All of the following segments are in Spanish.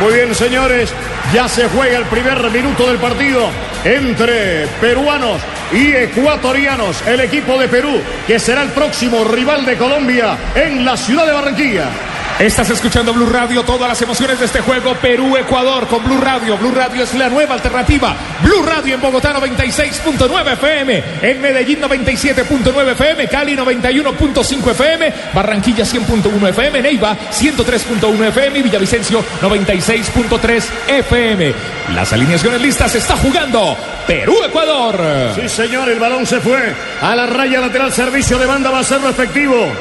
Muy bien, señores. Ya se juega el primer minuto del partido entre peruanos y ecuatorianos. El equipo de Perú, que será el próximo rival de Colombia en la ciudad de Barranquilla. Estás escuchando Blue Radio, todas las emociones de este juego Perú-Ecuador con Blue Radio. Blue Radio es la nueva alternativa. Blue Radio en Bogotá 96.9 FM, en Medellín 97.9 FM, Cali 91.5 FM, Barranquilla 100.1 FM, Neiva 103.1 FM y Villavicencio 96.3 FM. Las alineaciones listas está jugando Perú-Ecuador. Sí, señor, el balón se fue a la raya lateral. Servicio de banda va a ser efectivo.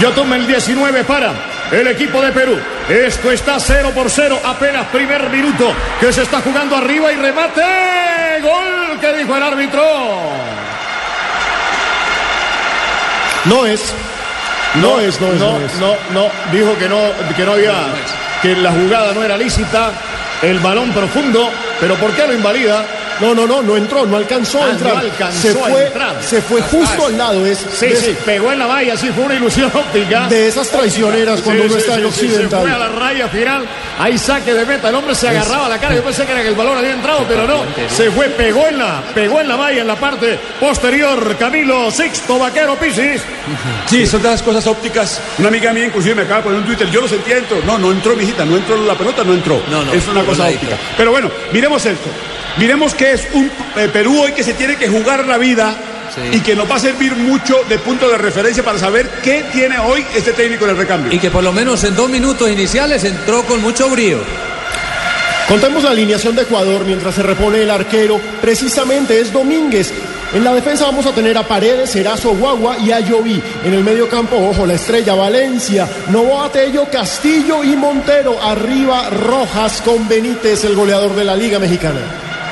Yo tomo el 19 para el equipo de Perú. Esto está 0 por 0, apenas primer minuto que se está jugando arriba y remate. Gol que dijo el árbitro. No es. No, es, no es, no, no es. no, no, dijo que no, que no había, que la jugada no era lícita, el balón profundo, pero ¿por qué lo invalida? No, no, no, no entró, no alcanzó Ah, a entrar. no alcanzó se a fue, entrar. se fue justo al lado. Es Sí, de, sí, pegó en la valla, sí, fue una ilusión óptica. de esas traicioneras cuando Sí, uno sí, está en sí, occidental. Se fue a la raya final, ahí saque de meta, el hombre se agarraba la cara, yo pensé que era que el balón había entrado, pero no, se fue, pegó en la, pegó en la valla, en la parte posterior, Camilo Sixto Vaquero Pisis. Sí, son de las cosas ópticas. Una amiga mía inclusive me acaba de poner un Twitter, yo lo sentía dentro. No, no entró, mijita, no entró la pelota, no entró. No, no, es una no, cosa óptica. Pero bueno, miremos esto. Miremos que es un eh, Perú hoy que se tiene que jugar la vida Sí. y que nos va a servir mucho de punto de referencia para saber qué tiene hoy este técnico en el recambio. Y que por lo menos en dos minutos iniciales entró con mucho brío. Contemos la alineación de Ecuador mientras se repone el arquero. Precisamente es Domínguez. En la defensa vamos a tener a Paredes, Erazo, Guagua y a Lloví. En el medio campo, ojo, la estrella Valencia, Novoa Tello, Castillo y Montero. Arriba Rojas con Benítez, el goleador de la Liga Mexicana.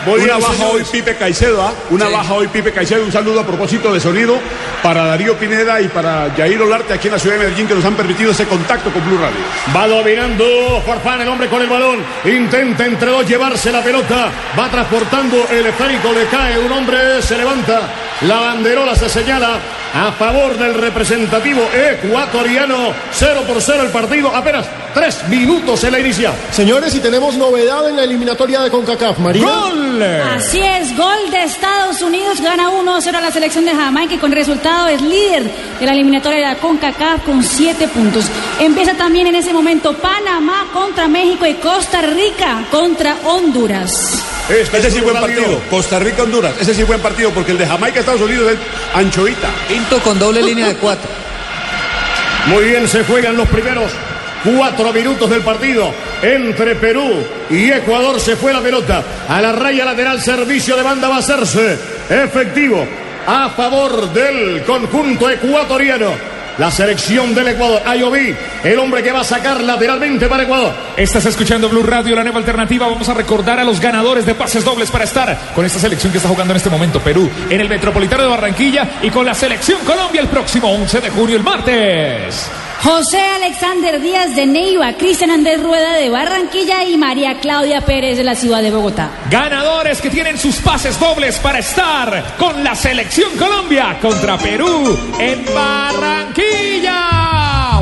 Una baja señores. hoy Pipe Caicedo, ¿ah? Una Sí. baja hoy Pipe Caicedo. Un saludo a propósito de sonido para Darío Pineda y para Jair Olarte aquí en la ciudad de Medellín que nos han permitido ese contacto con Blue Radio. Va dominando Farfán, el hombre con el balón. Intenta entre dos llevarse la pelota. Va transportando el esférico, le cae un hombre, se levanta. La banderola se señala a favor del representativo ecuatoriano. 0 por 0 el partido. Apenas tres minutos en la inicia. Señores, y tenemos novedad en la eliminatoria de CONCACAF. Marina. ¡Gol! Así es, gol de Estados Unidos, gana 1-0 a la selección de Jamaica y con resultado es líder de la eliminatoria de la CONCACAF con 7 puntos. Empieza también en ese momento Panamá contra México y Costa Rica contra Honduras. Este Ese es sí buen partido. Costa Rica, Honduras. Ese sí buen partido porque el de Jamaica, Estados Unidos es anchoita. Quinto con doble línea de cuatro. Muy bien, se juegan los primeros cuatro minutos del partido entre Perú y Ecuador. Se fue la pelota a la raya lateral. Servicio de banda va a hacerse efectivo a favor del conjunto ecuatoriano. La selección del Ecuador. Ayoví, el hombre que va a sacar lateralmente para Ecuador. Estás escuchando Blue Radio, la nueva alternativa. Vamos a recordar a los ganadores de pases dobles para estar con esta selección que está jugando en este momento Perú en el Metropolitano de Barranquilla y con la selección Colombia el próximo 11 de junio, el martes. José Alexander Díaz de Neiva, Cristian Andrés Rueda de Barranquilla y María Claudia Pérez de la ciudad de Bogotá. Ganadores que tienen sus pases dobles para estar con la selección Colombia contra Perú en Barranquilla.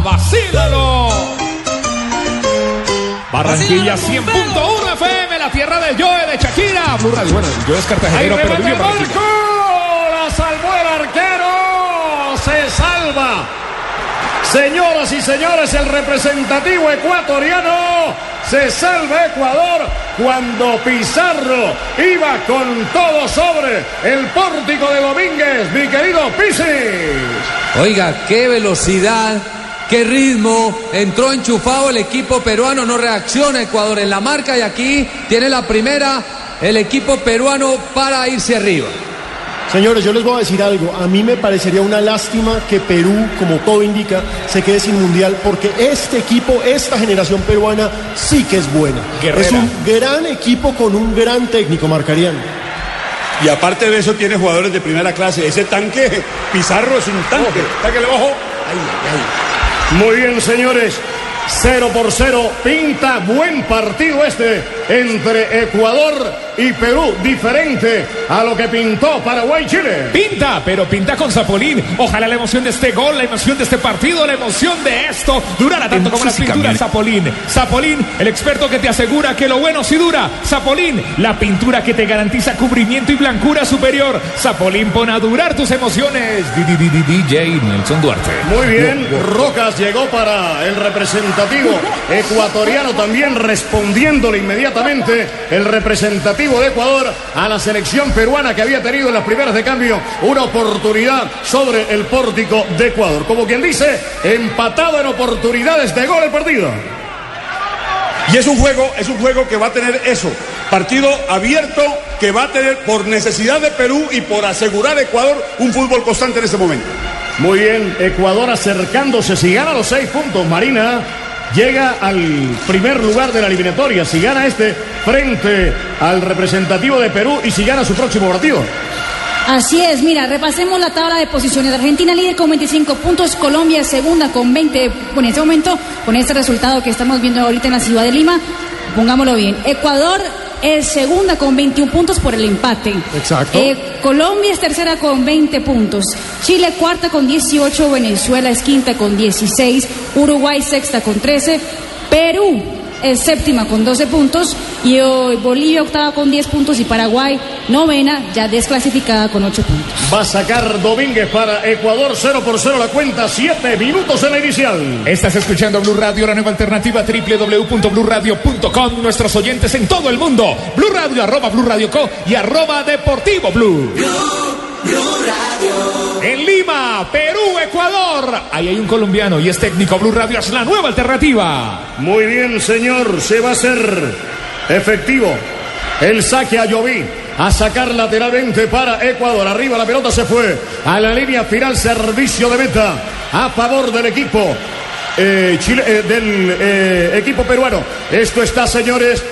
¡Vacílalo! Barranquilla 100.1 FM, la tierra del Joe de Shakira. Bueno, Joe es cartagenero, pero vive en Barranquilla. Marco. La salvó el arquero. Se salva. Señoras y señores, el representativo ecuatoriano se salva Ecuador cuando Pizarro iba con todo sobre el pórtico de Domínguez, mi querido Pisis. Oiga, qué velocidad, qué ritmo. Entró enchufado el equipo peruano, no reacciona Ecuador en la marca y aquí tiene la primera el equipo peruano para irse arriba. Señores, yo les voy a decir algo. A mí me parecería una lástima que Perú, como todo indica, se quede sin mundial porque este equipo, esta generación peruana, sí que es buena. Guerrera. Es un gran equipo con un gran técnico, marcarían. Y aparte de eso tiene jugadores de primera clase. Ese tanque, Pizarro es un tanque. Sáquele ojo. Muy bien, señores. 0 por 0. Pinta buen partido este entre Ecuador y Perú, diferente a lo que pintó Paraguay-Chile. Pinta, pero pinta con Zapolín. Ojalá la emoción de este gol, la emoción de este partido, la emoción de esto durara tanto como las pinturas Zapolín. Zapolín, el experto que te asegura que lo bueno sí dura. Zapolín, la pintura que te garantiza cubrimiento y blancura superior. Zapolín pone a durar tus emociones. DJ Nelson Duarte. Muy bien, Rocas llegó para el representativo ecuatoriano también respondiéndole inmediatamente el representativo de Ecuador a la selección peruana que había tenido en las primeras de cambio una oportunidad sobre el pórtico de Ecuador. Como quien dice, empatado en oportunidades de gol el partido. Y es un juego, es un juego que va a tener eso, partido abierto que va a tener por necesidad de Perú y por asegurar a Ecuador un fútbol constante en este momento. Muy bien, Ecuador acercándose, si gana los seis puntos, Marina llega al primer lugar de la eliminatoria, si gana este frente al representativo de Perú y si gana su próximo partido. Así es, mira, repasemos la tabla de posiciones. Argentina líder con 25 puntos, Colombia segunda con 20, en este momento, con este resultado que estamos viendo ahorita en la ciudad de Lima, pongámoslo bien. Ecuador es segunda con 21 puntos por el empate. Exacto. Eh, Colombia es tercera con 20 puntos. Chile cuarta con 18, Venezuela es quinta con 16, Uruguay sexta con 13, Perú es séptima con 12 puntos y hoy Bolivia octava con 10 puntos y Paraguay novena ya desclasificada con 8 puntos. Va a sacar Domínguez para Ecuador 0 por 0 la cuenta, 7 minutos en la inicial. Estás escuchando Blue Radio, la nueva alternativa www.bluradio.com. Nuestros oyentes en todo el mundo. Blue Radio, arroba Blue Radio Co y arroba Deportivo Blue. En Lima, Perú, Ecuador. Ahí hay un colombiano y es técnico. Blue Radio es la nueva alternativa. Muy bien, señor, se va a hacer efectivo el saque a Lloví. A sacar lateralmente para Ecuador. Arriba la pelota se fue a la línea final. Servicio de meta a favor del equipo eh, eh, del eh, equipo peruano. Esto está, señores,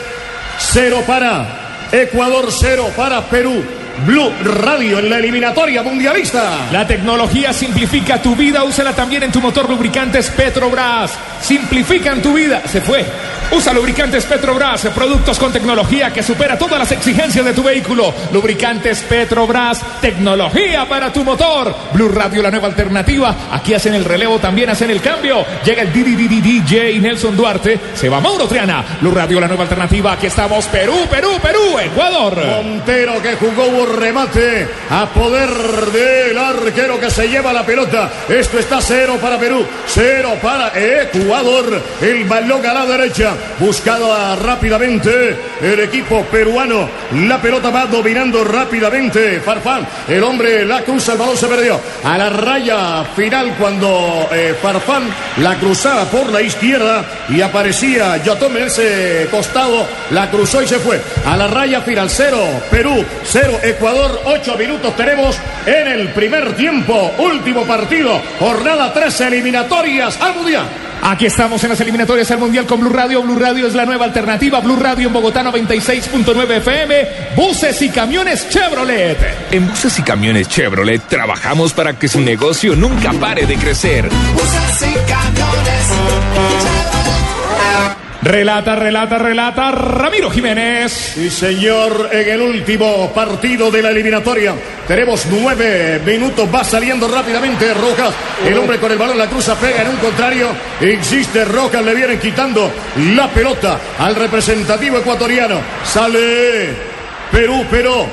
cero para Ecuador, cero para Perú. Blue Radio en la eliminatoria mundialista. La tecnología simplifica tu vida. Úsala también en tu motor lubricantes Petrobras. Simplifican tu vida. Se fue. Usa lubricantes Petrobras, productos con tecnología que supera todas las exigencias de tu vehículo. Lubricantes Petrobras, tecnología para tu motor. Blue Radio, la nueva alternativa. Aquí hacen el relevo, también hacen el cambio. Llega el DJ Nelson Duarte. Se va Mauro Triana. Blue Radio, la nueva alternativa. Aquí estamos. Perú, Perú, Perú, Ecuador. Montero que jugó remate a poder del arquero que se lleva la pelota. Esto está cero para Perú, cero para Ecuador. El balón a la derecha, buscado rápidamente el equipo peruano. La pelota va dominando rápidamente. Farfán, el hombre la cruza, el balón se perdió. A la raya final cuando eh, Farfán la cruzaba por la izquierda y aparecía Yotome en ese costado, la cruzó y se fue. A la raya final, cero Perú, cero Ecuador, ocho minutos tenemos en el primer tiempo. Último partido, jornada 13 eliminatorias al Mundial. Aquí estamos en las eliminatorias al Mundial con Blue Radio. Blue Radio es la nueva alternativa. Blue Radio en Bogotá 96.9 FM. Buses y camiones Chevrolet. En Buses y Camiones Chevrolet trabajamos para que su negocio nunca pare de crecer. Relata, relata, relata Ramiro Jiménez. Sí, señor, en el último partido de la eliminatoria. Tenemos nueve minutos. Va saliendo rápidamente Rojas. El hombre con el balón la cruza, pega en un contrario. Insiste Rojas, le vienen quitando la pelota al representativo ecuatoriano. Sale Perú, pero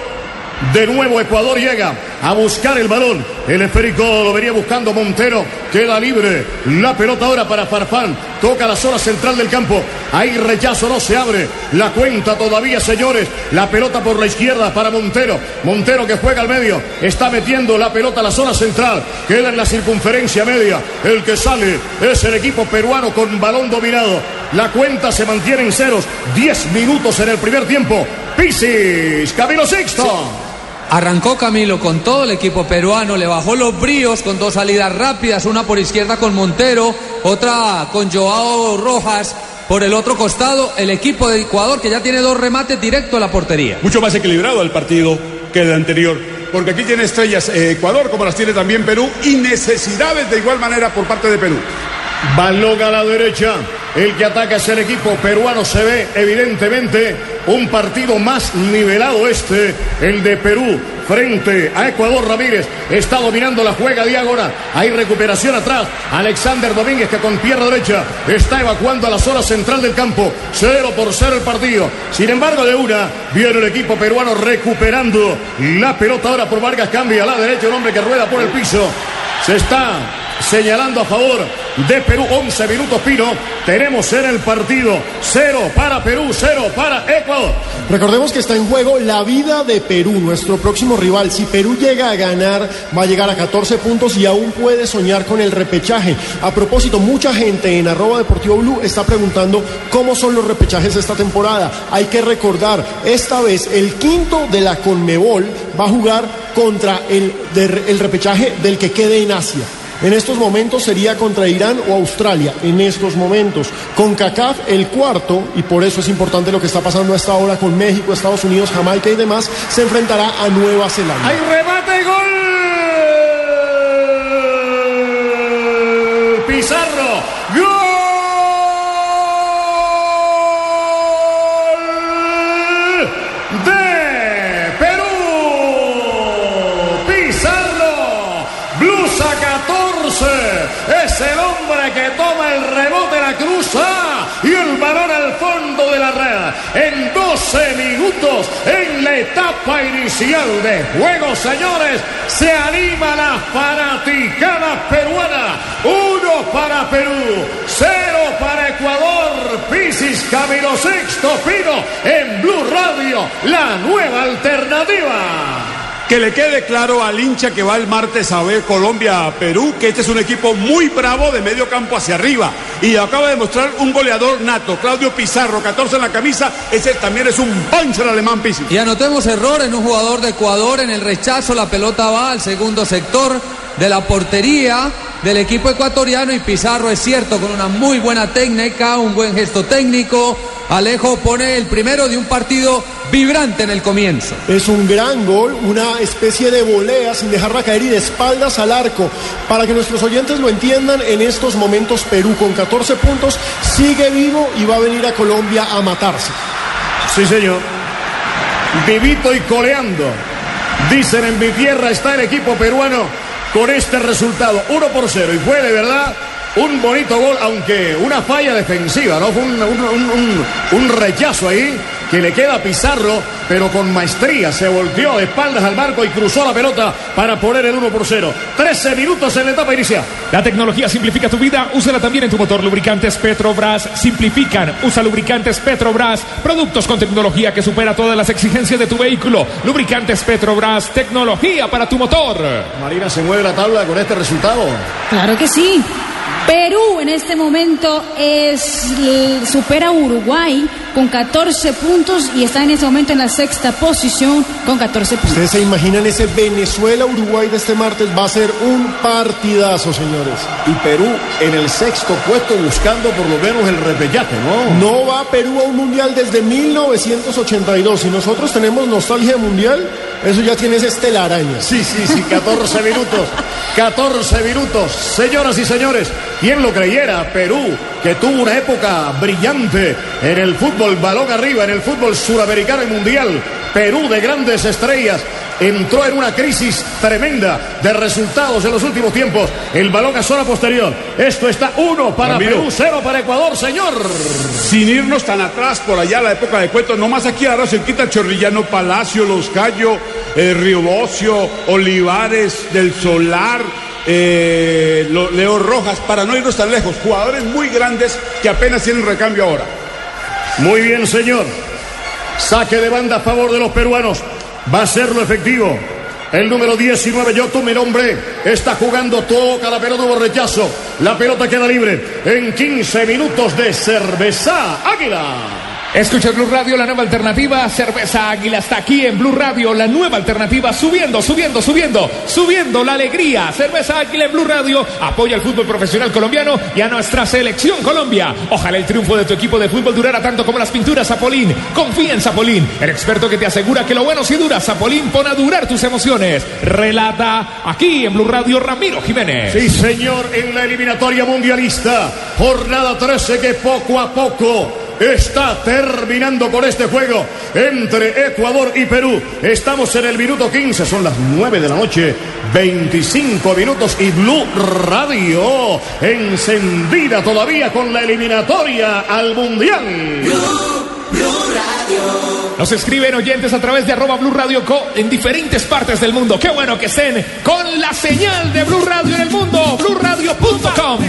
de nuevo Ecuador llega a buscar el balón. El esférico lo venía buscando Montero. Queda libre. La pelota ahora para Farfán. Toca la zona central del campo. Ahí rechazo, no se abre. La cuenta todavía, señores. La pelota por la izquierda para Montero. Montero que juega al medio. Está metiendo la pelota a la zona central. Queda en la circunferencia media. El que sale es el equipo peruano con balón dominado. La cuenta se mantiene en ceros. Diez minutos en el primer tiempo. Pisis, Camilo Sexto. Arrancó Camilo con todo el equipo peruano, le bajó los bríos con dos salidas rápidas, una por izquierda con Montero, otra con Joao Rojas. Por el otro costado, el equipo de Ecuador que ya tiene dos remates directo a la portería. Mucho más equilibrado el partido que el anterior. Porque aquí tiene estrellas eh, Ecuador, como las tiene también Perú, y necesidades de igual manera por parte de Perú. Balón a la derecha. El que ataca es el equipo peruano. Se ve evidentemente un partido más nivelado este, el de Perú frente a Ecuador Ramírez. Está dominando la juega diagonal. Hay recuperación atrás. Alexander Domínguez que con pierna derecha está evacuando a la zona central del campo. Cero por cero el partido. Sin embargo, de una viene el equipo peruano recuperando la pelota ahora por Vargas. Cambia a la derecha un hombre que rueda por el piso. Se está señalando a favor de Perú. 11 minutos, Pino. Tenemos en el partido cero para Perú, cero para Ecuador. Recordemos que está en juego la vida de Perú, nuestro próximo rival. Si Perú llega a ganar, va a llegar a 14 puntos y aún puede soñar con el repechaje. A propósito, mucha gente en arroba deportivo blue está preguntando cómo son los repechajes esta temporada. Hay que recordar, esta vez el quinto de la Conmebol va a jugar contra el, el repechaje del que quede en Asia. En estos momentos sería contra Irán o Australia, en estos momentos. Con CACAF el cuarto, y por eso es importante lo que está pasando a esta hora con México, Estados Unidos, Jamaica y demás, se enfrentará a Nueva Zelanda. ¡Hay remate gol! Pizarro, es el hombre que toma el rebote, la cruza y el balón al fondo de la red. En 12 minutos, en la etapa inicial de juego, señores, se anima la fanaticada peruana. Uno para Perú, cero para Ecuador. Pisis Camilo Sexto Pino en Blue Radio, la nueva alternativa. Que le quede claro al hincha que va el martes a ver Colombia-Perú que este es un equipo muy bravo de medio campo hacia arriba. Y acaba de mostrar un goleador nato, Claudio Pizarro, 14 en la camisa. Ese también es un puncher alemán, Pisis. Y anotemos error en un jugador de Ecuador en el rechazo. La pelota va al segundo sector de la portería del equipo ecuatoriano y Pizarro es cierto con una muy buena técnica, un buen gesto técnico. Alejo pone el primero de un partido vibrante en el comienzo. Es un gran gol, una especie de volea sin dejarla caer y de espaldas al arco. Para que nuestros oyentes lo entiendan, en estos momentos Perú con 14 puntos sigue vivo y va a venir a Colombia a matarse. Sí, señor. Vivito y coleando. Dicen en mi tierra está el equipo peruano con este resultado. 1 por 0. Y fue de verdad un bonito gol, aunque una falla defensiva, ¿no? Fue un, un, un, un rechazo ahí que le queda a Pizarro, pero con maestría. Se volteó de espaldas al marco y cruzó la pelota para poner el 1 por 0. 13 minutos en la etapa inicial. La tecnología simplifica tu vida, úsala también en tu motor. Lubricantes Petrobras simplifican. Usa lubricantes Petrobras, productos con tecnología que supera todas las exigencias de tu vehículo. Lubricantes Petrobras, tecnología para tu motor. Marina se mueve la tabla con este resultado. Claro que sí. Perú en este momento es, supera a Uruguay con 14 puntos y está en este momento en la sexta posición con 14 puntos. Ustedes se imaginan ese Venezuela-Uruguay de este martes, va a ser un partidazo, señores. Y Perú en el sexto puesto buscando por lo menos el repellaje, ¿no? No va Perú a un mundial desde 1982. Si nosotros tenemos nostalgia mundial, eso ya tiene ese estelaraña. Sí, sí, sí, 14 minutos. 14 minutos. Señoras y señores, ¿quién lo creyera? Perú, que tuvo una época brillante en el fútbol balón arriba, en el fútbol suramericano y mundial. Perú de grandes estrellas entró en una crisis tremenda de resultados en los últimos tiempos. El balón a zona posterior. Esto está uno para Ramiro. Perú, cero para Ecuador, señor. Sin irnos tan atrás, por allá la época de Cueto, nomás aquí ahora se quita Chorrillano Palacio, Los Gallo, eh, Río Bocio, Olivares, Del Solar, eh, Leo Rojas, para no irnos tan lejos, jugadores muy grandes que apenas tienen recambio ahora. Muy bien, señor. Saque de banda a favor de los peruanos. Va a ser lo efectivo. El número 19, yo mi nombre, está jugando, toca la pelota, hubo rechazo. La pelota queda libre en 15 minutos de cerveza Águila. Escucha Blue Radio, la nueva alternativa. Cerveza Águila está aquí en Blue Radio, la nueva alternativa. Subiendo, subiendo, subiendo, subiendo la alegría. Cerveza Águila en Blue Radio apoya al fútbol profesional colombiano y a nuestra selección Colombia. Ojalá el triunfo de tu equipo de fútbol durara tanto como las pinturas Zapolín. Confía en Zapolín, el experto que te asegura que lo bueno sí dura. Zapolín pone a durar tus emociones. Relata aquí en Blue Radio Ramiro Jiménez. Sí, señor, en la eliminatoria mundialista. Jornada 13 que poco a poco está terminando con este juego entre Ecuador y Perú. Estamos en el minuto 15, son las 9 de la noche, 25 minutos y Blue Radio encendida todavía con la eliminatoria al Mundial. Nos escriben oyentes a través de arroba Blue Radio Co en diferentes partes del mundo. Qué bueno que estén con la señal de Blue Radio en el mundo. BlueRadio.com.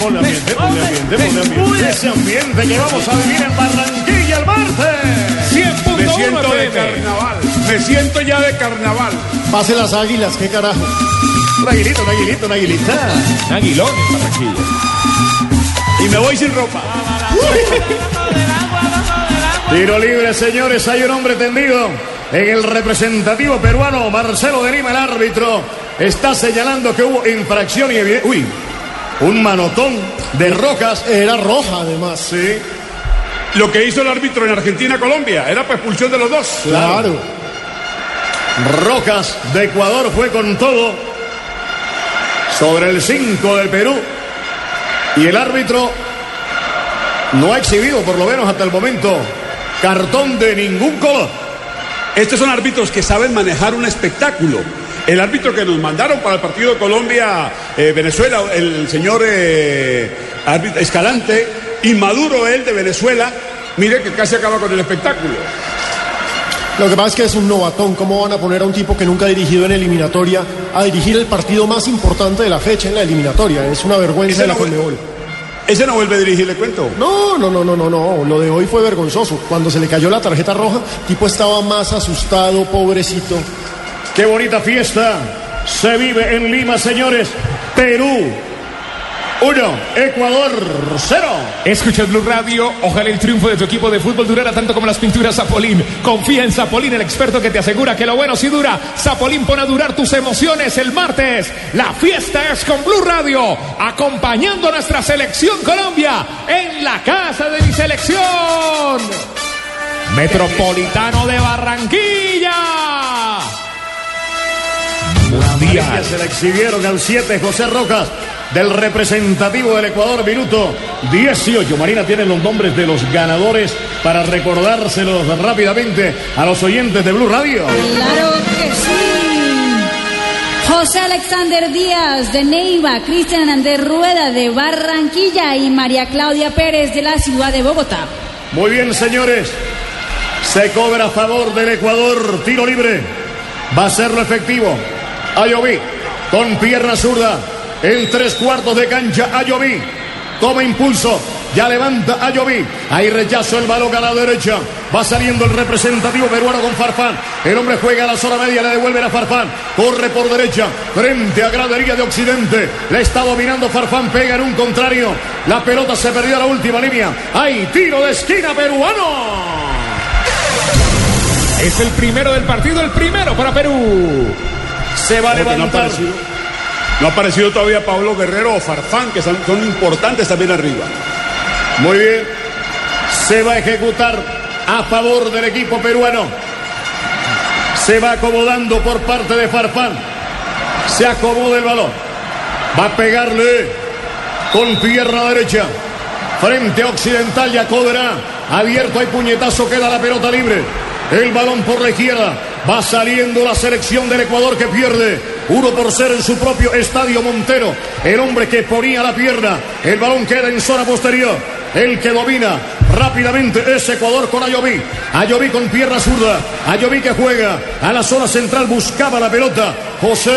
Ponle ambiente, ponle ambiente, ponle ambiente. Ese ambiente que vamos a vivir en Barranquilla el martes. 100.1 Me siento de carnaval. Me siento ya de carnaval. Pase las águilas, qué carajo. Un aguilito, un aguilito, una aguilita. Aguilón en Barranquilla. Y me voy sin ropa. Tiro libre, señores. Hay un hombre tendido en el representativo peruano, Marcelo de Lima, el árbitro. Está señalando que hubo infracción y evide- Uy, un manotón de rocas. Era roja, además. Sí. Lo que hizo el árbitro en Argentina-Colombia era para expulsión de los dos. Claro. Rocas de Ecuador fue con todo sobre el 5 del Perú. Y el árbitro no ha exhibido, por lo menos hasta el momento, cartón de ningún color. Estos son árbitros que saben manejar un espectáculo. El árbitro que nos mandaron para el partido Colombia-Venezuela, el señor eh, árbitro Escalante, inmaduro él de Venezuela, mire que casi acaba con el espectáculo. Lo que pasa es que es un novatón. ¿Cómo van a poner a un tipo que nunca ha dirigido en eliminatoria a dirigir el partido más importante de la fecha en la eliminatoria? Es una vergüenza de la Conmebol. Ese no vuelve a dirigir, le cuento. No, no, no, no, no, no. Lo de hoy fue vergonzoso. Cuando se le cayó la tarjeta roja, tipo estaba más asustado, pobrecito. Qué bonita fiesta se vive en Lima, señores. Perú 1, Ecuador 0. Escucha Blue Radio. Ojalá el triunfo de tu equipo de fútbol durara tanto como las pinturas Zapolín. Confía en Zapolín, el experto que te asegura que lo bueno sí dura. Zapolín pone a durar tus emociones el martes. La fiesta es con Blue Radio, acompañando a nuestra selección Colombia en la casa de mi selección. Metropolitano de Barranquilla. Mundial. Se le exhibieron al 7 José Rocas del representativo del Ecuador, minuto 18. Marina tiene los nombres de los ganadores para recordárselos rápidamente a los oyentes de Blue Radio. Claro que sí. José Alexander Díaz de Neiva, Cristian Andrés Rueda de Barranquilla y María Claudia Pérez de la ciudad de Bogotá. Muy bien, señores. Se cobra a favor del Ecuador. Tiro libre. Va a serlo efectivo. Ayoví con pierna zurda. En tres cuartos de cancha. Ayoví toma impulso. Ya levanta Ayoví. Ahí rechazo el balón a la derecha. Va saliendo el representativo peruano con Farfán. El hombre juega a la zona media. Le devuelve a Farfán. Corre por derecha. Frente a gradería de Occidente. Le está dominando Farfán. Pega en un contrario. La pelota se perdió a la última línea. Hay tiro de esquina peruano. Es el primero del partido, el primero para Perú. Se va a no levantar. No ha aparecido todavía Pablo Guerrero o Farfán, que son, importantes también arriba. Muy bien. Se va a ejecutar a favor del equipo peruano. Se va acomodando por parte de Farfán. Se acomoda el balón. Va a pegarle con pierna derecha. Frente Occidental ya cobra. Abierto hay puñetazo, queda la pelota libre. El balón por la izquierda. Va saliendo la selección del Ecuador que pierde. Uno por cero en su propio estadio Montero. El hombre que ponía la pierna. El balón queda en zona posterior. El que domina rápidamente es Ecuador con Ayoví. Ayoví con pierna zurda. Ayoví que juega a la zona central. Buscaba la pelota. José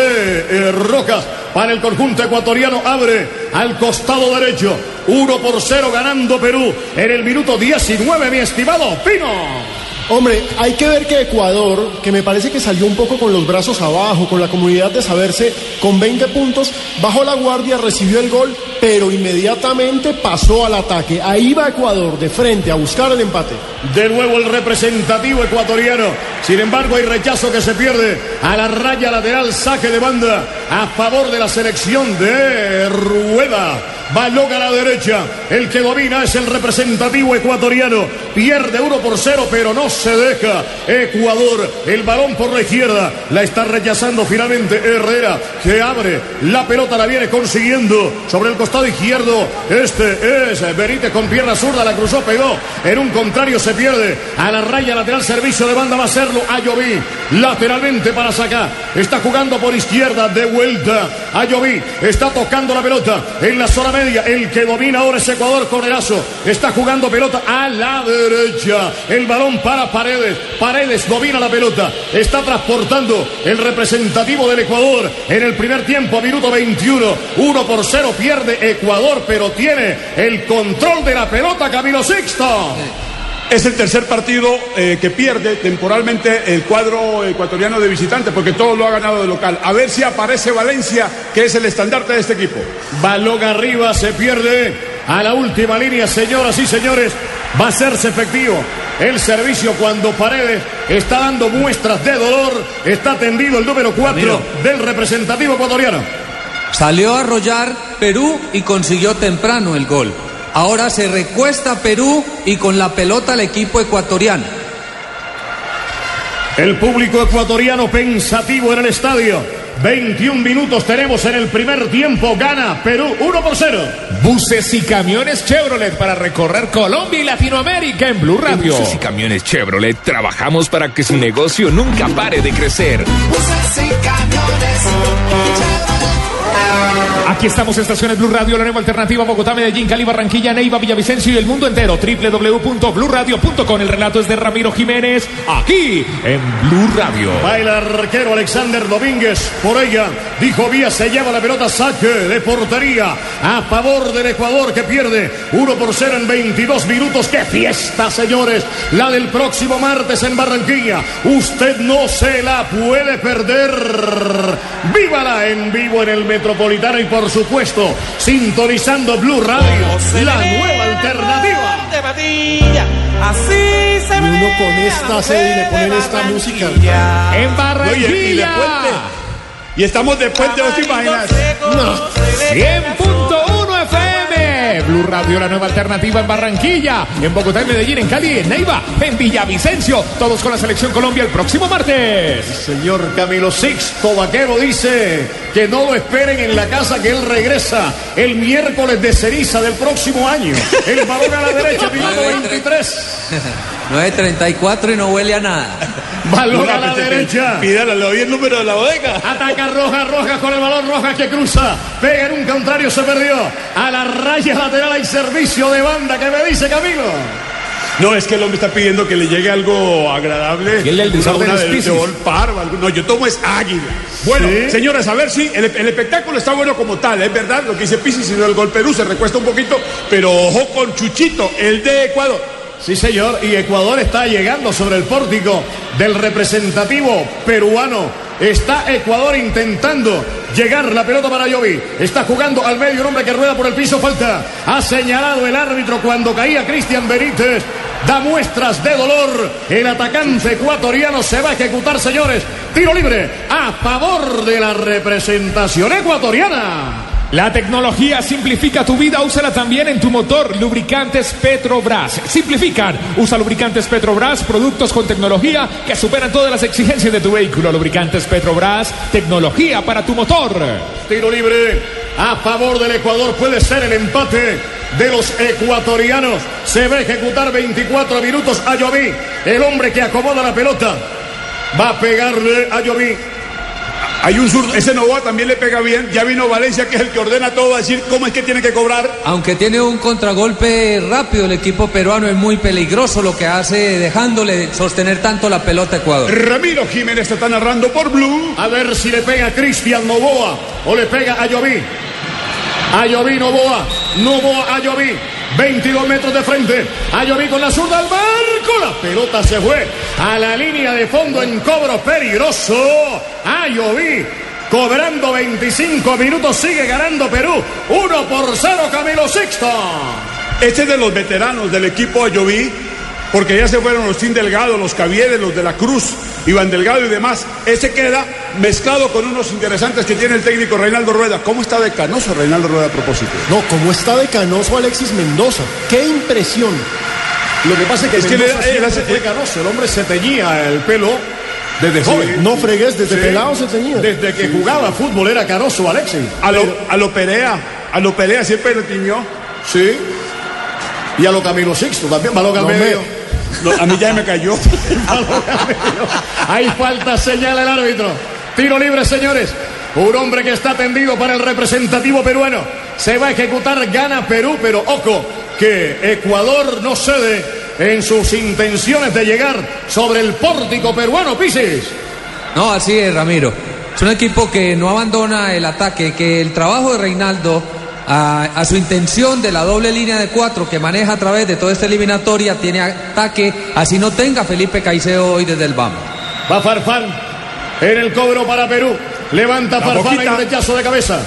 eh, Rocas para el conjunto ecuatoriano. Abre al costado derecho. 1 por 0 ganando Perú en el minuto 19, mi estimado Pino. Hombre, hay que ver que Ecuador, que me parece que salió un poco con los brazos abajo, con la comunidad de saberse, con 20 puntos, bajó la guardia, recibió el gol, pero inmediatamente pasó al ataque. Ahí va Ecuador de frente a buscar el empate. De nuevo el representativo ecuatoriano. Sin embargo, hay rechazo que se pierde a la raya lateral, saque de banda a favor de la selección de Rueda. Balón a la derecha. El que domina es el representativo ecuatoriano. Pierde uno por cero, pero no se deja. Ecuador, el balón por la izquierda. La está rechazando finalmente Herrera, que abre. La pelota la viene consiguiendo sobre el costado izquierdo. Este es Benítez con pierna zurda. La cruzó, pegó. En un contrario se pierde. A la raya lateral, servicio de banda va a hacerlo. Ayoví. Lateralmente para sacar. Está jugando por izquierda. De vuelta. Ayoví. Está tocando la pelota en la zona media. El que domina ahora es Ecuador Cornerazo. Está jugando pelota a la derecha. El balón para Paredes. Paredes domina la pelota. Está transportando el representativo del Ecuador en el primer tiempo, minuto 21. 1 por 0 pierde Ecuador, pero tiene el control de la pelota Camilo Sixto. Es el tercer partido eh, que pierde temporalmente el cuadro ecuatoriano de visitante, porque todo lo ha ganado de local. A ver si aparece Valencia, que es el estandarte de este equipo. Balón arriba, se pierde a la última línea, señoras y señores. Va a hacerse efectivo el servicio cuando Paredes está dando muestras de dolor. Está tendido el número 4 del representativo ecuatoriano. Salió a arrollar Perú y consiguió temprano el gol. Ahora se recuesta Perú y con la pelota el equipo ecuatoriano. El público ecuatoriano pensativo en el estadio. 21 minutos tenemos en el primer tiempo. Gana Perú 1 por 0. Buses y camiones Chevrolet para recorrer Colombia y Latinoamérica en Blue En Radio. Buses y camiones Chevrolet trabajamos para que su negocio nunca pare de crecer. Aquí estamos, estaciones Blue Radio, la nueva alternativa Bogotá, Medellín, Cali, Barranquilla, Neiva, Villavicencio y el mundo entero. www.bluradio.com. El relato es de Ramiro Jiménez, aquí en Blue Radio. Baila arquero Alexander Domínguez. Por ella, dijo Vía, se lleva la pelota, saque de portería a favor del Ecuador que pierde 1 por 0 en 22 minutos. ¡Qué fiesta, señores! La del próximo martes en Barranquilla. Usted no se la puede perder. ¡Vívala en vivo en el Metropolitano y por supuesto, sintonizando Blue Radio, la nueva alternativa. así se Y uno con esta sede y le ponen esta música. Barranquilla. En Oye, y de Barranquilla. puente. Y estamos de puente, ¿no te imaginas? Ve 100.1 FM. Blue Radio, la nueva alternativa en Barranquilla, en Bogotá, en Medellín, en Cali, en Neiva, en Villavicencio. Todos con la selección Colombia el próximo martes. Señor Camilo Sixto Vaquero dice que no lo esperen en la casa que él regresa el miércoles de ceniza del próximo año. El balón a la derecha, minuto 23. 9.34 y no huele a nada. Balón a la derecha. Pídale, le doy el número de la bodega. Ataca Roja, Roja con el balón, Roja que cruza. Pega en un contrario, se perdió. A la raya lateral hay servicio de banda. ¿Qué me dice Camilo? No, es que el hombre está pidiendo que le llegue algo agradable. Y él el una, una es de, de algo. No, yo tomo es águila. Bueno, Sí. señores, a ver si el, el espectáculo está bueno como tal. Es verdad lo que dice Pisis, sino el gol Perú se recuesta un poquito. Pero ojo con Chuchito, el de Ecuador. Sí, señor. Y Ecuador está llegando sobre el pórtico del representativo peruano. Está Ecuador intentando llegar la pelota para Yovi. Está jugando al medio un hombre que rueda por el piso. Falta. Ha señalado el árbitro cuando caía Cristian Benítez. Da muestras de dolor. El atacante ecuatoriano se va a ejecutar, señores. Tiro libre a favor de la representación ecuatoriana. La tecnología simplifica tu vida, úsala también en tu motor. Lubricantes Petrobras. Simplifican. Usa lubricantes Petrobras, productos con tecnología que superan todas las exigencias de tu vehículo. Lubricantes Petrobras, tecnología para tu motor. Tiro libre a favor del Ecuador. Puede ser el empate de los ecuatorianos. Se va a ejecutar 24 minutos a. El hombre que acomoda la pelota. Va a pegarle a Lloví. Hay un zurdo, ese Novoa también le pega bien. Ya vino Valencia, que es el que ordena todo, a decir cómo es que tiene que cobrar. Aunque tiene un contragolpe rápido, el equipo peruano es muy peligroso lo que hace dejándole sostener tanto la pelota a Ecuador. Ramiro Jiménez está narrando por Blue. A ver si le pega a Cristian Novoa o le pega a Lloví. A Lloví Novoa. Novoa a Lloví. 22 metros de frente. Ayoví con la zurda al marco. La pelota se fue a la línea de fondo en cobro peligroso. Ayoví cobrando 25 minutos. Sigue ganando Perú. 1 por 0 Camilo Sixto. Este es de los veteranos del equipo Ayoví, porque ya se fueron los Tim Delgado, los Cavieres, los de la Cruz, Iván Delgado y demás. Ese queda mezclado con unos interesantes que tiene el técnico Reinaldo Rueda. ¿Cómo está de canoso Reinaldo Rueda a propósito? No, ¿cómo está de canoso Alexis Mendoza? ¡Qué impresión! Lo que pasa es que, Es que Mendoza le- él siempre hace- fue canoso. El hombre se teñía el pelo desde joven. No fregues, desde Sí. pelado se tenía. Desde que jugaba fútbol era canoso Alexis. A lo, a lo Perea, a lo Perea siempre le tiñó. Sí. Y a lo Camilo Sixto también, medio. No, a mí ya me cayó. Hay falta, señala el árbitro. Tiro libre, señores. Un hombre que está tendido para el representativo peruano. Se va a ejecutar, gana Perú, pero ojo, que Ecuador no cede en sus intenciones de llegar sobre el pórtico peruano, Pisis. No, así es, Ramiro. Es un equipo que no abandona el ataque, que el trabajo de Reinaldo a, a su intención de la doble línea de cuatro que maneja a través de toda esta eliminatoria tiene ataque, así no tenga Felipe Caicedo hoy desde el BAM. Va Farfán en el cobro para Perú. Levanta La Farfán en rechazo de cabeza.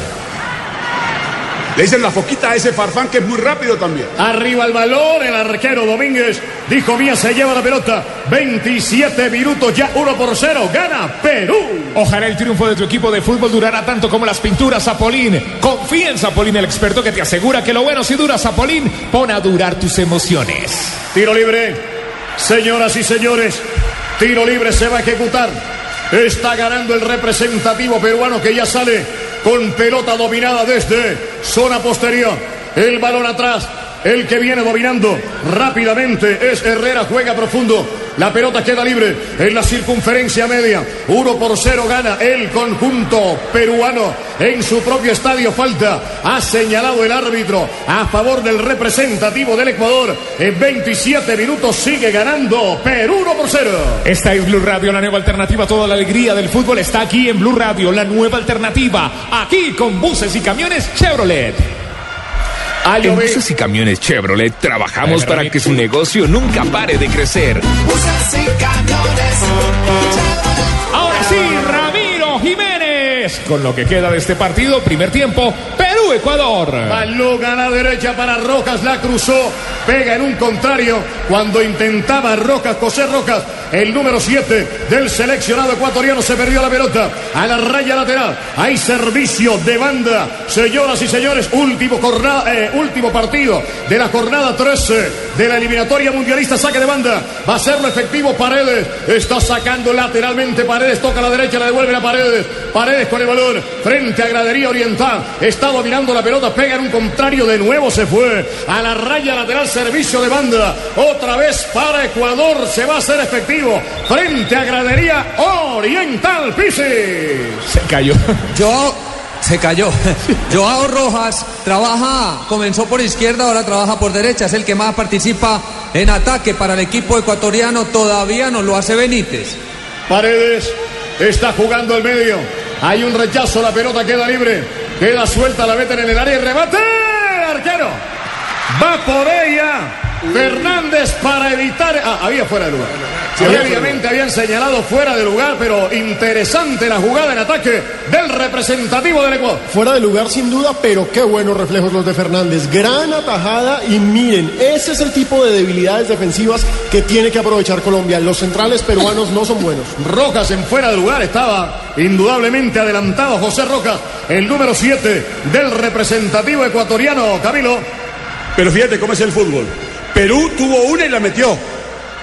Le dicen la foquita a ese farfán que es muy rápido también. Arriba el balón, el arquero Domínguez dijo Mía se lleva la pelota. 27 minutos ya, 1 por 0. Gana Perú. Ojalá el triunfo de tu equipo de fútbol durara tanto como las pinturas Zapolín. Confía en Zapolín, el experto que te asegura que lo bueno si dura Zapolín, pon a durar tus emociones. Tiro libre. Señoras y señores, tiro libre se va a ejecutar. Está ganando el representativo peruano que ya sale con pelota dominada desde zona posterior. El balón atrás. El que viene dominando rápidamente es Herrera, juega profundo. La pelota queda libre en la circunferencia media. 1 por 0 gana el conjunto peruano en su propio estadio. Falta. Ha señalado el árbitro a favor del representativo del Ecuador. En 27 minutos sigue ganando Perú 1 por 0. Esta es Blue Radio, la nueva alternativa. Toda la alegría del fútbol está aquí en Blue Radio, la nueva alternativa. Aquí con buses y camiones Chevrolet. En Ayoví. buses y camiones Chevrolet trabajamos para que su negocio nunca pare de crecer. Ahora sí, Ramiro Jiménez. Con lo que queda de este partido, primer tiempo, Perú-Ecuador. Balón a la derecha para Rojas, la cruzó, pega en un contrario. Cuando intentaba Rojas, José Rojas, el número 7 del seleccionado ecuatoriano se perdió la pelota a la raya lateral. Hay servicio de banda, señoras y señores, último, jornada, eh, último partido de la jornada 13 de la eliminatoria mundialista, saque de banda, va a serlo efectivo Paredes, está sacando lateralmente Paredes, toca a la derecha, la devuelve a Paredes, Paredes con el balón frente a Gradería Oriental, está dominando la pelota, pega en un contrario, de nuevo se fue a la raya lateral, servicio de banda, otra vez para Ecuador, se va a hacer efectivo frente a Gradería Oriental, Pisis. Se cayó. Joao se cayó. Joao Rojas trabaja, comenzó por izquierda, ahora trabaja por derecha. Es el que más participa en ataque para el equipo ecuatoriano. Todavía no lo hace Benítez. Paredes está jugando al medio. Hay un rechazo, la pelota queda libre. Queda suelta, la meten en el área y remate. Arquero. Va por ella. Fernández para evitar. Ah, había fuera de lugar. Previamente habían señalado fuera de lugar, pero interesante la jugada en ataque del representativo del Ecuador. Fuera de lugar sin duda, pero qué buenos reflejos los de Fernández. Gran atajada y miren, ese es el tipo de debilidades defensivas que tiene que aprovechar Colombia. Los centrales peruanos no son buenos. Rojas en fuera de lugar estaba indudablemente adelantado José Rojas, el número 7 del representativo ecuatoriano, Camilo. Pero fíjate cómo es el fútbol. Perú tuvo una y la metió.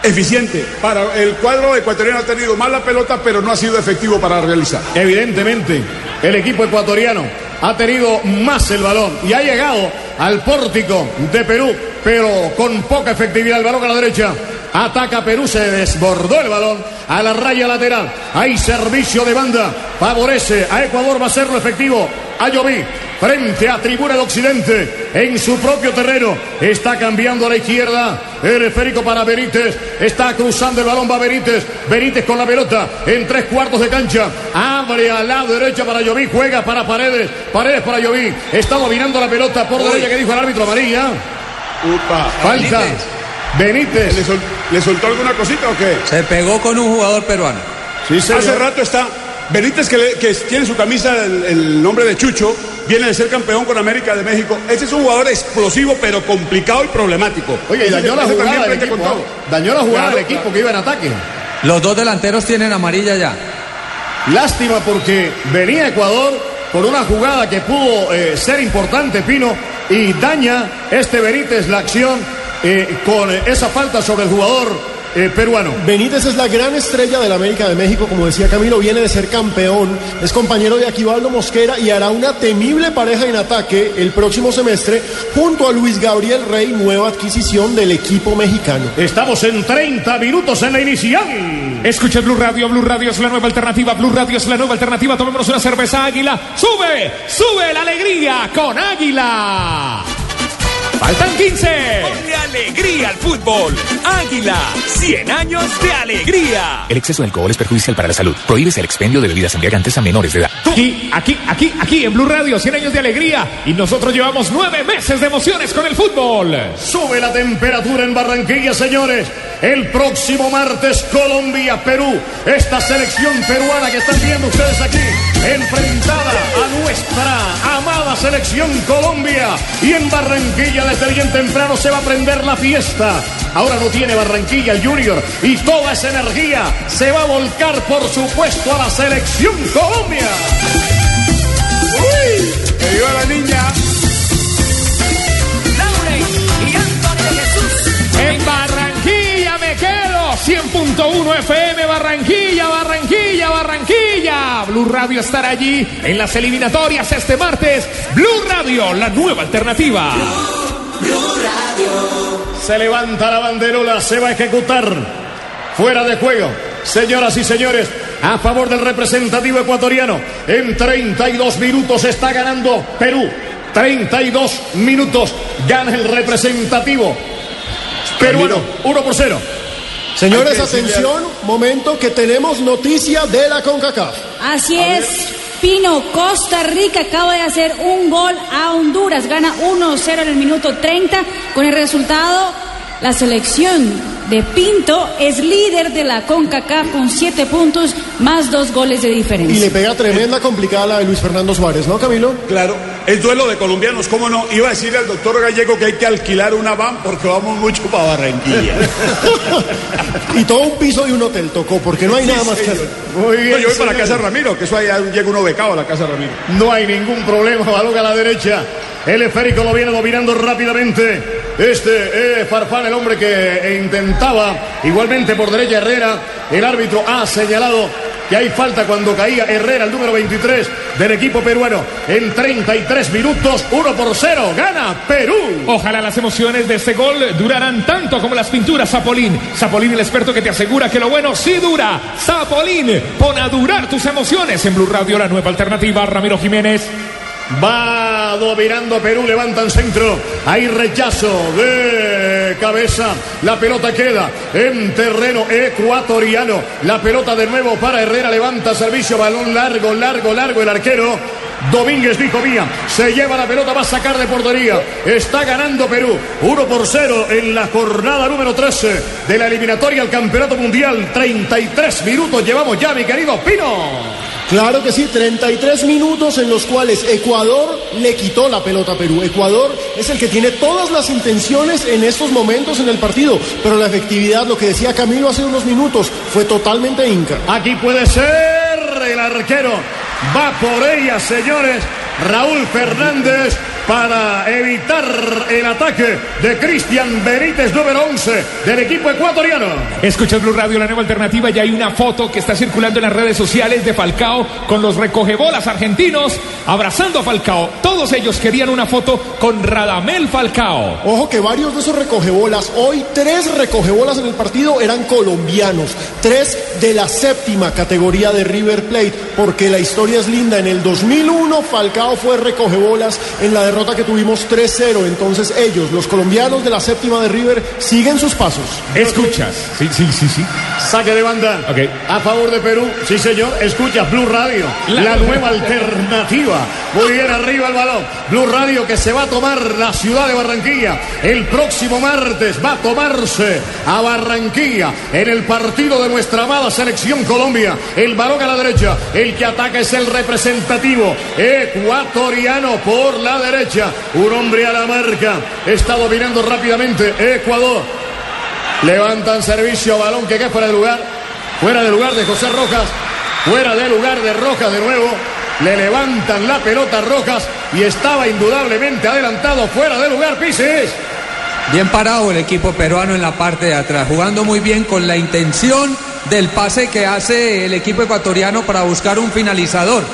Eficiente. Para el cuadro ecuatoriano ha tenido mala pelota, pero no ha sido efectivo para realizar. Evidentemente, el equipo ecuatoriano ha tenido más el balón y ha llegado al pórtico de Perú, pero con poca efectividad. El balón a la derecha. Ataca Perú, se desbordó el balón a la raya lateral. Hay servicio de banda. Favorece a Ecuador, va a serlo efectivo. Ayoví frente a Tribuna de Occidente en su propio terreno. Está cambiando a la izquierda. El esférico para Benítez. Está cruzando el balón, va Benítez. Benítez con la pelota en tres cuartos de cancha. Abre al lado derecha para Lloví. Juega para Paredes. Paredes para Lloví. Está dominando la pelota por derecha que dijo el árbitro amarilla. Upa. Falta. Benítez. ¿Le, sol- le soltó alguna cosita o qué? Se pegó con un jugador peruano. Sí. Hace rato está Benítez que, le- que tiene su camisa el, el nombre de Chucho, viene de ser campeón con América de México. Ese es un jugador explosivo pero complicado y problemático. Oye, y dañó la Ese jugada también del frente equipo. con ¿eh? todo. Dañó la jugada Claro, del equipo que iba en ataque. Los dos delanteros tienen amarilla ya. Lástima porque venía Ecuador con una jugada que pudo eh, ser importante, Pino, y daña este Benítez la acción eh, con esa falta sobre el jugador eh, peruano. Benítez es la gran estrella del América de México, como decía Camilo, viene de ser campeón, es compañero de Aquivaldo Mosquera y hará una temible pareja en ataque el próximo semestre junto a Luis Gabriel Rey, nueva adquisición del equipo mexicano. Estamos en 30 minutos en la inicial. Escucha Blue Radio, Blue Radio es la nueva alternativa, Blue Radio es la nueva alternativa. Tomémonos una cerveza Águila. Sube, sube la alegría con Águila. Faltan 15. Ponle alegría al fútbol. Águila, 100 años de alegría. El exceso de alcohol es perjudicial para la salud. Prohíbes el expendio de bebidas embriagantes a menores de edad. Aquí, aquí, aquí, aquí en Blue Radio, 100 años de alegría. Y nosotros llevamos nueve meses de emociones con el fútbol. Sube la temperatura en Barranquilla, señores. El próximo martes, Colombia, Perú. Esta selección peruana que están viendo ustedes aquí, enfrentada a nuestra amada selección Colombia. Y en Barranquilla, desde bien temprano, se va a prender la fiesta. Ahora no tiene Barranquilla el Junior. Y toda esa energía se va a volcar, por supuesto, a la selección Colombia. ¡Uy! ¡Que viva la niña! 100.1 FM Barranquilla, Barranquilla, Barranquilla. Blue Radio estará allí en las eliminatorias este martes. Blue Radio, la nueva alternativa. Se levanta la banderola, se va a ejecutar. Fuera de juego. Señoras y señores, a favor del representativo ecuatoriano. En 32 minutos está ganando Perú. 32 minutos gana el representativo peruano. 1 por 0. Señores, atención, momento que tenemos noticia de la CONCACAF. Así es, Pino, Costa Rica acaba de hacer un gol a Honduras, gana 1-0 en el minuto 30. Con el resultado, la selección de Pinto es líder de la CONCACAF con 7 puntos más 2 goles de Y diferencia. le pega tremenda complicada la de Luis Fernando Suárez, ¿no, Camilo? Claro, es duelo de colombianos, ¿cómo no? Iba a decirle al doctor Gallego que hay que alquilar una van porque vamos mucho para Barranquilla. Y todo un piso de un hotel tocó, porque no hay nada más que hacer. Muy bien. No, yo voy para la casa de Ramiro, que eso allá llega uno becado a la casa Ramiro. No hay ningún problema, balón a la derecha. El esférico lo viene dominando rápidamente. Este es Farfán, el hombre que Igualmente por derecha Herrera. El árbitro ha señalado que hay falta cuando caía Herrera, el número 23 del equipo peruano. En 33 minutos, 1 por 0. Gana Perú. Ojalá las emociones de este gol durarán tanto como las pinturas Zapolín. Zapolín, el experto que te asegura que lo bueno sí dura. Zapolín, pon a durar tus emociones en Blue Radio, la nueva alternativa. Ramiro Jiménez. Va dominando Perú, levantan centro. Hay rechazo de cabeza. La pelota queda en terreno ecuatoriano. La pelota de nuevo para Herrera, levanta servicio, balón largo, largo, largo el arquero. Domínguez dijo mía, se lleva la pelota, va a sacar de portería. Está ganando Perú, 1 por 0 en la jornada número 13 de la eliminatoria al Campeonato Mundial. 33 minutos llevamos ya, mi querido Pino. Claro que sí, 33 minutos en los cuales Ecuador le quitó la pelota a Perú. Ecuador es el que tiene todas las intenciones en estos momentos en el partido, pero la efectividad, lo que decía Camilo hace unos minutos, fue totalmente inca. Aquí puede ser el arquero. Va por ella, señores. Raúl Fernández para evitar el ataque de Cristian Benítez, número 11 del equipo ecuatoriano. Escuchas Blue Radio, la nueva alternativa. Ya hay una foto que está circulando en las redes sociales de Falcao con los recogebolas argentinos abrazando a Falcao. Todos ellos querían una foto con Radamel Falcao. Ojo que varios de esos recogebolas, hoy tres recogebolas en el partido eran colombianos, tres de la séptima categoría de River Plate, porque la historia es linda. En el 2001 Falcao fue recogebolas en la derrota derrota que tuvimos 3-0. Entonces ellos, los colombianos de la séptima de River, siguen sus pasos. Escuchas. Sí, sí, sí, sí. Saque de banda. Ok. A favor de Perú. Sí, señor. Escucha Blue Radio. La- La, nueva alternativa. Muy bien arriba el balón. Blue Radio que se va a tomar la ciudad de Barranquilla. El próximo martes va a tomarse a Barranquilla en el partido de nuestra amada selección Colombia. El balón a la derecha. El que ataca es el representativo ecuatoriano por la derecha. Un hombre a la marca. Está dominando rápidamente Ecuador. Levantan servicio, balón que queda fuera de lugar. Fuera de lugar de José Rojas. Fuera de lugar de Rojas de nuevo. Le levantan la pelota a Rojas y estaba indudablemente adelantado fuera de lugar Pises. Bien parado el equipo peruano en la parte de atrás, jugando muy bien con la intención del pase que hace el equipo ecuatoriano para buscar un finalizador.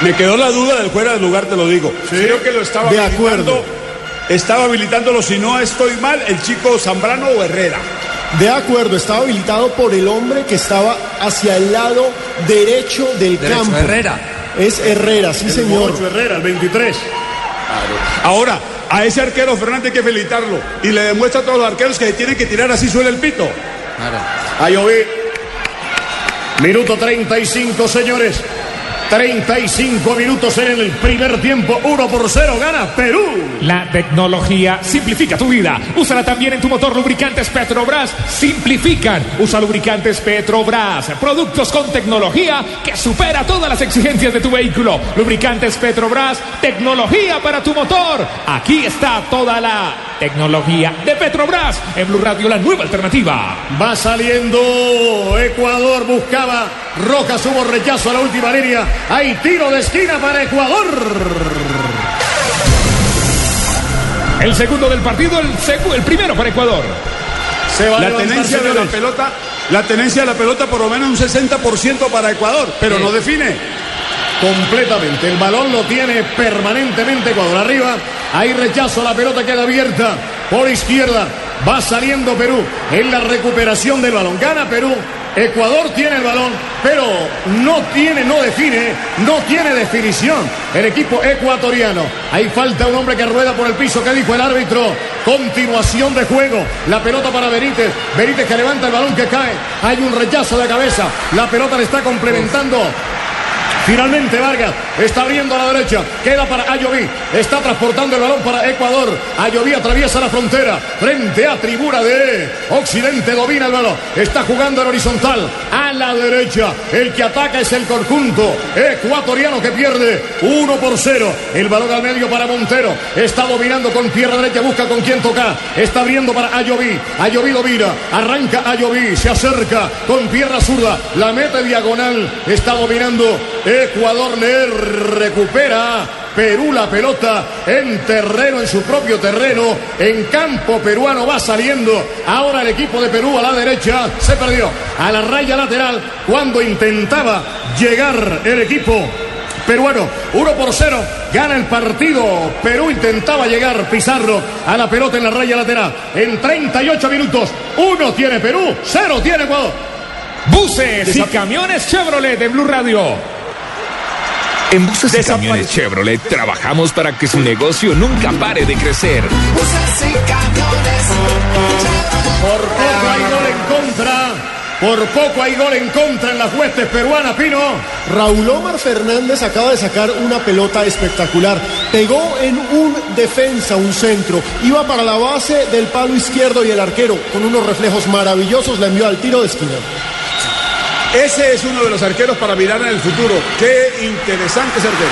Me quedó la duda del fuera de lugar, te lo digo. Creo que lo estaba De habilitando. acuerdo. Estaba habilitándolo, si no estoy mal, el chico Zambrano o Herrera. De acuerdo, estaba habilitado por el hombre que estaba hacia el lado derecho del Derecho, campo. Herrera. Es Herrera, sí señor. Ocho Herrera, el 23. Ahora, a ese arquero Fernández hay que felicitarlo. Y le demuestra a todos los arqueros que tienen que tirar así suele el pito. Claro. Ayoví. Minuto 35, señores. 35 minutos en el primer tiempo. 1 por 0 gana Perú. La tecnología simplifica tu vida. Úsala también en tu motor. Lubricantes Petrobras simplifican. Usa lubricantes Petrobras. Productos con tecnología que supera todas las exigencias de tu vehículo. Lubricantes Petrobras. Tecnología para tu motor. Aquí está toda la tecnología de Petrobras. En Blue Radio, la nueva alternativa. Va saliendo Ecuador, buscaba Rojas, hubo rechazo a la última línea. Hay tiro de esquina para Ecuador. El segundo del partido, el, segu- el primero para Ecuador. Se va a La tenencia de la pelota, la tenencia de la pelota por lo menos un 60% para Ecuador, pero Sí. no define. Completamente. El balón lo tiene permanentemente Ecuador. Arriba, hay rechazo, la pelota queda abierta por izquierda. Va saliendo Perú en la recuperación del balón. Gana Perú. Ecuador tiene el balón, pero no tiene, no define, no tiene definición. El equipo ecuatoriano. Ahí falta un hombre que rueda por el piso. ¿Qué dijo el árbitro? Continuación de juego. La pelota para Benítez. Benítez que levanta el balón que cae. Hay un rechazo de cabeza. La pelota le está complementando. Finalmente Vargas está abriendo a la derecha. Queda para Ayoví. Está transportando el balón para Ecuador. Ayoví atraviesa la frontera. Frente a tribuna de Occidente. Domina el balón. Está jugando en horizontal. A la derecha. El que ataca es el conjunto ecuatoriano que pierde 1 por 0. El balón al medio para Montero. Está dominando con pierna derecha. Busca con quién tocar. Está abriendo para Ayoví. Ayoví domina. Arranca Ayoví. Se acerca con pierna zurda. La mete diagonal. Está dominando Ecuador. Le recupera. Perú la pelota en terreno, en su propio terreno, en campo peruano va saliendo. Ahora el equipo de Perú a la derecha se perdió a la raya lateral cuando intentaba llegar el equipo peruano. 1 por 0 gana el partido. Perú intentaba llegar Pizarro a la pelota en la raya lateral. En 38 minutos, uno tiene Perú, cero tiene Ecuador. Buses y camiones Chevrolet de Blue Radio. En buses y camiones Chevrolet trabajamos para que su negocio nunca pare de crecer. Buses y camiones. Por poco hay gol en contra. Por poco hay gol en contra en las huestes peruanas, Pino. Raúl Omar Fernández acaba de sacar una pelota espectacular. Pegó en un defensa, un centro. Iba para la base del palo izquierdo y el arquero, con unos reflejos maravillosos, la envió al tiro de esquina. Ese es uno de los arqueros para mirar en el futuro. Qué interesante ese arquero.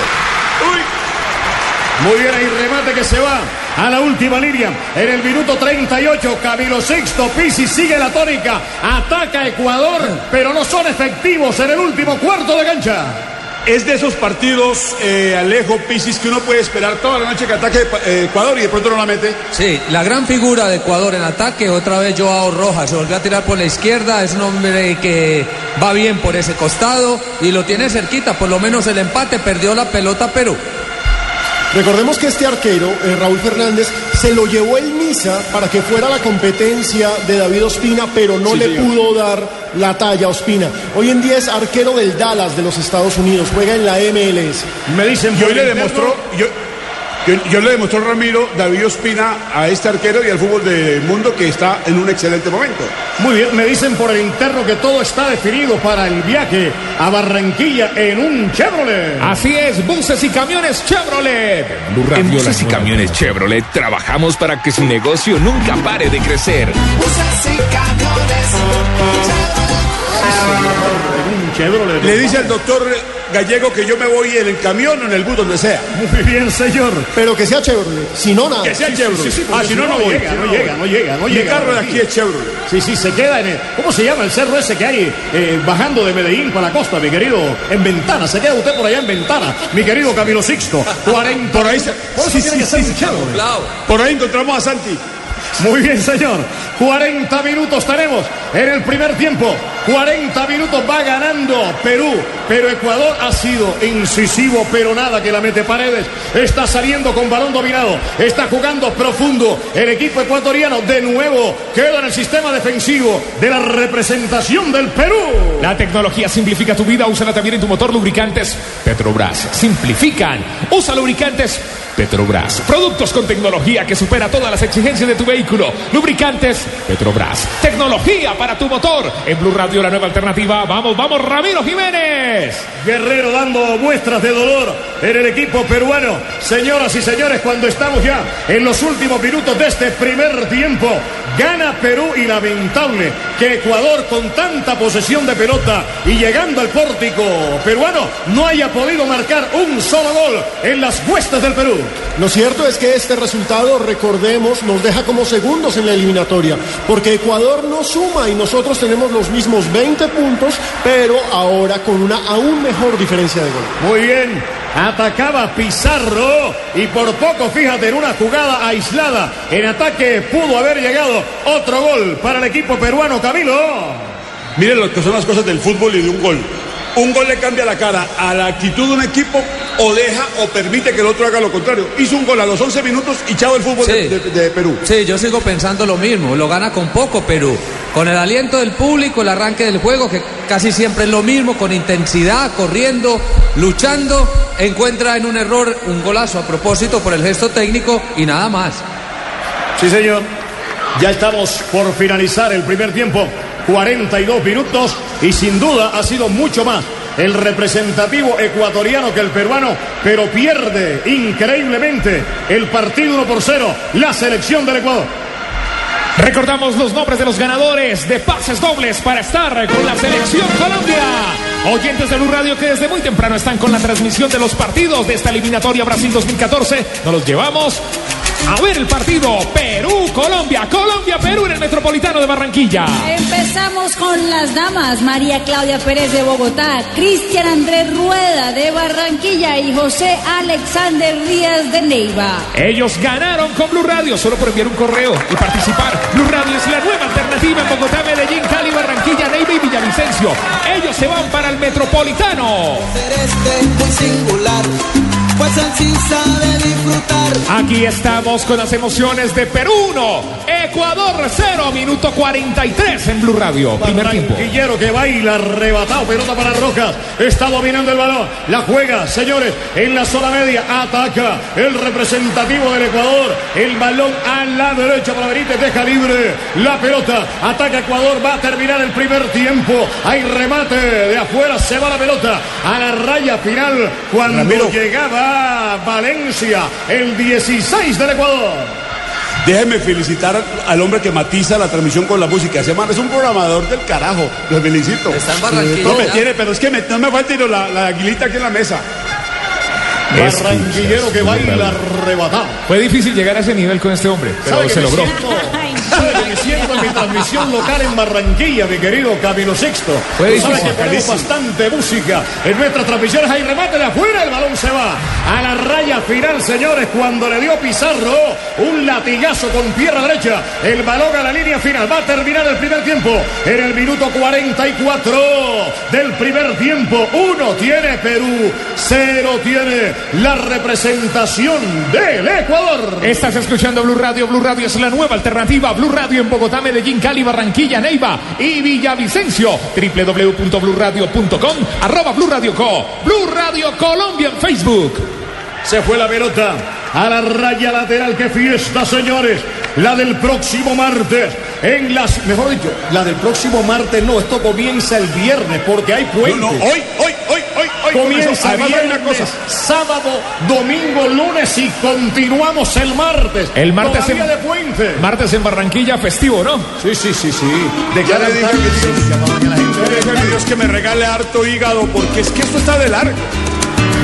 Uy, Muy bien, ahí remate que se va a la última línea. En el minuto 38, Camilo Sexto Pisi sigue la tónica. Ataca Ecuador, pero no son efectivos en el último cuarto de cancha. Es de esos partidos, eh, Alejo Pisis, que uno puede esperar toda la noche que ataque eh, Ecuador y de pronto no la mete. Sí, la gran figura de Ecuador en ataque, otra vez Joao Rojas, se volvió a tirar por la izquierda, es un hombre que va bien por ese costado y lo tiene cerquita, por lo menos el empate, perdió la pelota Perú. Recordemos que este arquero, eh, Raúl Fernández, se lo llevó el Misa para que fuera la competencia de David Ospina, pero no Sí, le señor. pudo dar la talla a Ospina. Hoy en día es arquero del Dallas de los Estados Unidos, juega en la MLS. Me dicen Y hoy le demostró, Yo, yo le demostró Ramiro, David Ospina, a este arquero y al fútbol del mundo que está en un excelente momento. Muy bien, me dicen por el interno que todo está definido para el viaje a Barranquilla en un Chevrolet. Así es, buses y camiones Chevrolet. En buses y camiones Chevrolet trabajamos para que su negocio nunca pare de crecer. Buses y camiones. En un Chevrolet. Le dice al doctor Gallego que yo me voy en el camión o en el bus, donde sea. Muy bien, señor. Pero que sea Chevrolet, si no nada. Que sea Chevrolet. Sí, sí, ah, si no, no voy. llega, no, no llega, no llega, no Mi llega. carro de aquí es Chevrolet. Sí, sí, se queda en el. ¿Cómo se llama el cerro ese que hay eh, bajando de Medellín para la costa, mi querido? En Ventana. Se queda usted por allá en Ventana, mi querido Camilo Sixto. 40. Por ahí se- Por eso sí, tiene sí, que ser sí, un Chevrolet. Claro. Por ahí encontramos a Santi. Muy bien, señor. 40 minutos tenemos en el primer tiempo. 40 minutos va ganando Perú. Pero Ecuador ha sido incisivo, pero nada que la mete paredes. Está saliendo con balón dominado. Está jugando profundo. El equipo ecuatoriano de nuevo queda en el sistema defensivo de la representación del Perú. La tecnología simplifica tu vida, úsala también en tu motor lubricantes Petrobras. Simplifican. Usa lubricantes Petrobras. Productos con tecnología que supera todas las exigencias de tu vehículo. Lubricantes Petrobras. Tecnología para tu motor. En Blue Radio la nueva alternativa. Vamos, vamos, Ramiro Jiménez. Guerrero dando muestras de dolor en el equipo peruano. Señoras y señores, cuando estamos ya en los últimos minutos de este primer tiempo, gana Perú y lamentable que Ecuador con tanta posesión de pelota y llegando al pórtico peruano no haya podido marcar un solo gol en las huestes del Perú. Lo cierto es que este resultado, recordemos, nos deja como segundos en la eliminatoria, porque Ecuador no suma y nosotros tenemos los mismos 20 puntos, pero ahora con una aún mejor diferencia de gol. Muy bien, atacaba Pizarro y por poco, fíjate, en una jugada aislada, en ataque pudo haber llegado otro gol para el equipo peruano, Camilo. Miren lo que son las cosas del fútbol y de un gol. Un gol le cambia la cara a la actitud de un equipo o deja o permite que el otro haga lo contrario. Hizo un gol a los 11 minutos y chao el fútbol Sí. de, de- de Perú. Sí, yo sigo pensando lo mismo. Lo gana con poco Perú. Con el aliento del público, el arranque del juego, que casi siempre es lo mismo, con intensidad, corriendo, luchando, encuentra en un error un golazo a propósito por el gesto técnico y nada más. Sí, señor. Ya estamos por finalizar el primer tiempo. 42 minutos y sin duda ha sido mucho más el representativo ecuatoriano que el peruano, pero pierde increíblemente el partido 1 por 0 la selección del Ecuador. Recordamos los nombres de los ganadores de pases dobles para estar con la selección Colombia. Oyentes de Blue Radio que desde muy temprano están con la transmisión de los partidos de esta eliminatoria Brasil 2014. Nos los llevamos a ver el partido Perú-Colombia. Colombia-Perú en el Metropolitano de Barranquilla. Empezamos con las damas. María Claudia Pérez de Bogotá, Cristian Andrés Rueda de Barranquilla y José Alexander Díaz de Neiva. Ellos ganaron con Blue Radio solo por enviar un correo y participar. Blue Radio es la nueva alternativa en Bogotá, Medellín, Cali, Barranquilla, Neiva y Villavicencio. Ellos se van para el Metropolitano. Este muy singular, pues así sabe disfrutar. Aquí estamos con las emociones de Perú 1, Ecuador 0, minuto 43 en Blue Radio. Primer tiempo. Barranquillero que baila, arrebatado, pelota para Rojas. Está dominando el balón. La juega, señores, en la zona media. Ataca el representativo del Ecuador. El balón a la derecha para Benítez. Deja libre la pelota. Ataca Ecuador. Va a terminar el primer tiempo. Hay remate de afuera. Se va la pelota a la raya final cuando Ramiro. llegaba Valencia, el 16 del Ecuador. Déjeme felicitar al hombre que matiza la transmisión con la música. Ese man es un programador del carajo. Lo felicito. Está en Barranquilla, No me tiene, pero es que me- no me falta ir la, la aguilita aquí en la mesa. Barranquillero que baila arrebatado. Fue difícil llegar a ese nivel con este hombre, pero ¿Sabe que se logró. Siento- ¿Sabe que me siento en mi transmisión local en Barranquilla, mi querido Camilo Sexto? Tú sabes que tenemos bastante música en nuestras transmisiones. Hay remate de afuera, el balón se va a la raya final, señores, cuando le dio Pizarro un latigazo con pierna derecha. El balón a la línea final. Va a terminar el primer tiempo en el minuto 44 del primer tiempo. Uno tiene Perú, cero tiene la representación del Ecuador. Estás escuchando Blue Radio. Blue Radio es la nueva alternativa. Blue Radio en Bogotá, Medellín, Cali, Barranquilla, Neiva y Villavicencio. www.bluradio.com arroba Blue Radio Co. Blue Radio Colombia en Facebook. Se fue la pelota a la raya lateral. ¡Qué fiesta, señores! La del próximo martes. En las, mejor dicho, la del próximo martes no, esto comienza el viernes porque hay puente. No, no, hoy, hoy, hoy, hoy. Comienza viernes, sábado, domingo, lunes y continuamos el martes. El martes en- de puente. Martes en Barranquilla, festivo, ¿no? Sí, sí, sí, sí. De Ya cada le dije que Dios que me regale harto hígado, porque es que esto está de largo.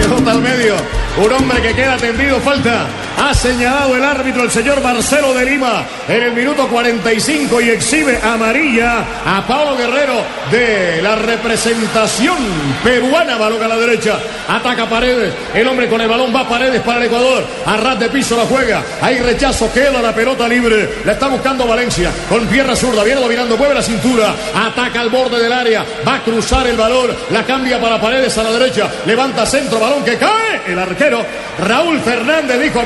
Pelota al medio. Un hombre que queda tendido. Falta. Ha señalado el árbitro, el señor Marcelo de Lima, en el minuto 45 y exhibe amarilla a Pablo Guerrero de la representación peruana. Balón a la derecha. Ataca Paredes. El hombre con el balón va Paredes para el Ecuador. A de piso la juega. Hay rechazo. Queda la pelota libre. La está buscando Valencia. Con pierna zurda. Viene dominando. Mueve la cintura. Ataca al borde del área. Va a cruzar el balón. La cambia para Paredes a la derecha. Levanta centro. Balón que cae. El arquero Raúl Fernández dijo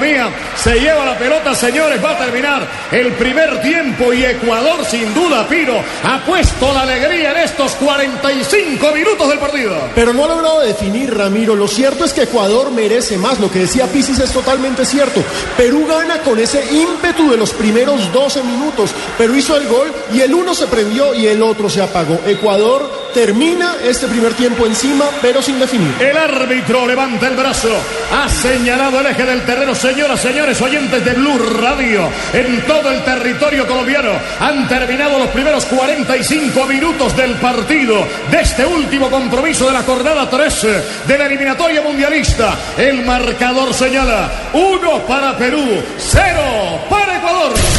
Se lleva la pelota, señores. Va a terminar el primer tiempo. Y Ecuador, sin duda, Piro, ha puesto la alegría en estos 45 minutos del partido. Pero no ha logrado definir, Ramiro. Lo cierto es que Ecuador merece más. Lo que decía Pisis es totalmente cierto. Perú gana con ese ímpetu de los primeros 12 minutos. Perú hizo el gol y el uno se prendió y el otro se apagó. Ecuador termina este primer tiempo encima, pero sin definir. El árbitro levanta el brazo, ha señalado el eje del terreno. Señoras, señores, oyentes de Blue Radio, en todo el territorio colombiano han terminado los primeros 45 minutos del partido de este último compromiso de la jornada 13 de la eliminatoria mundialista. El marcador señala 1 para Perú, 0 para Ecuador.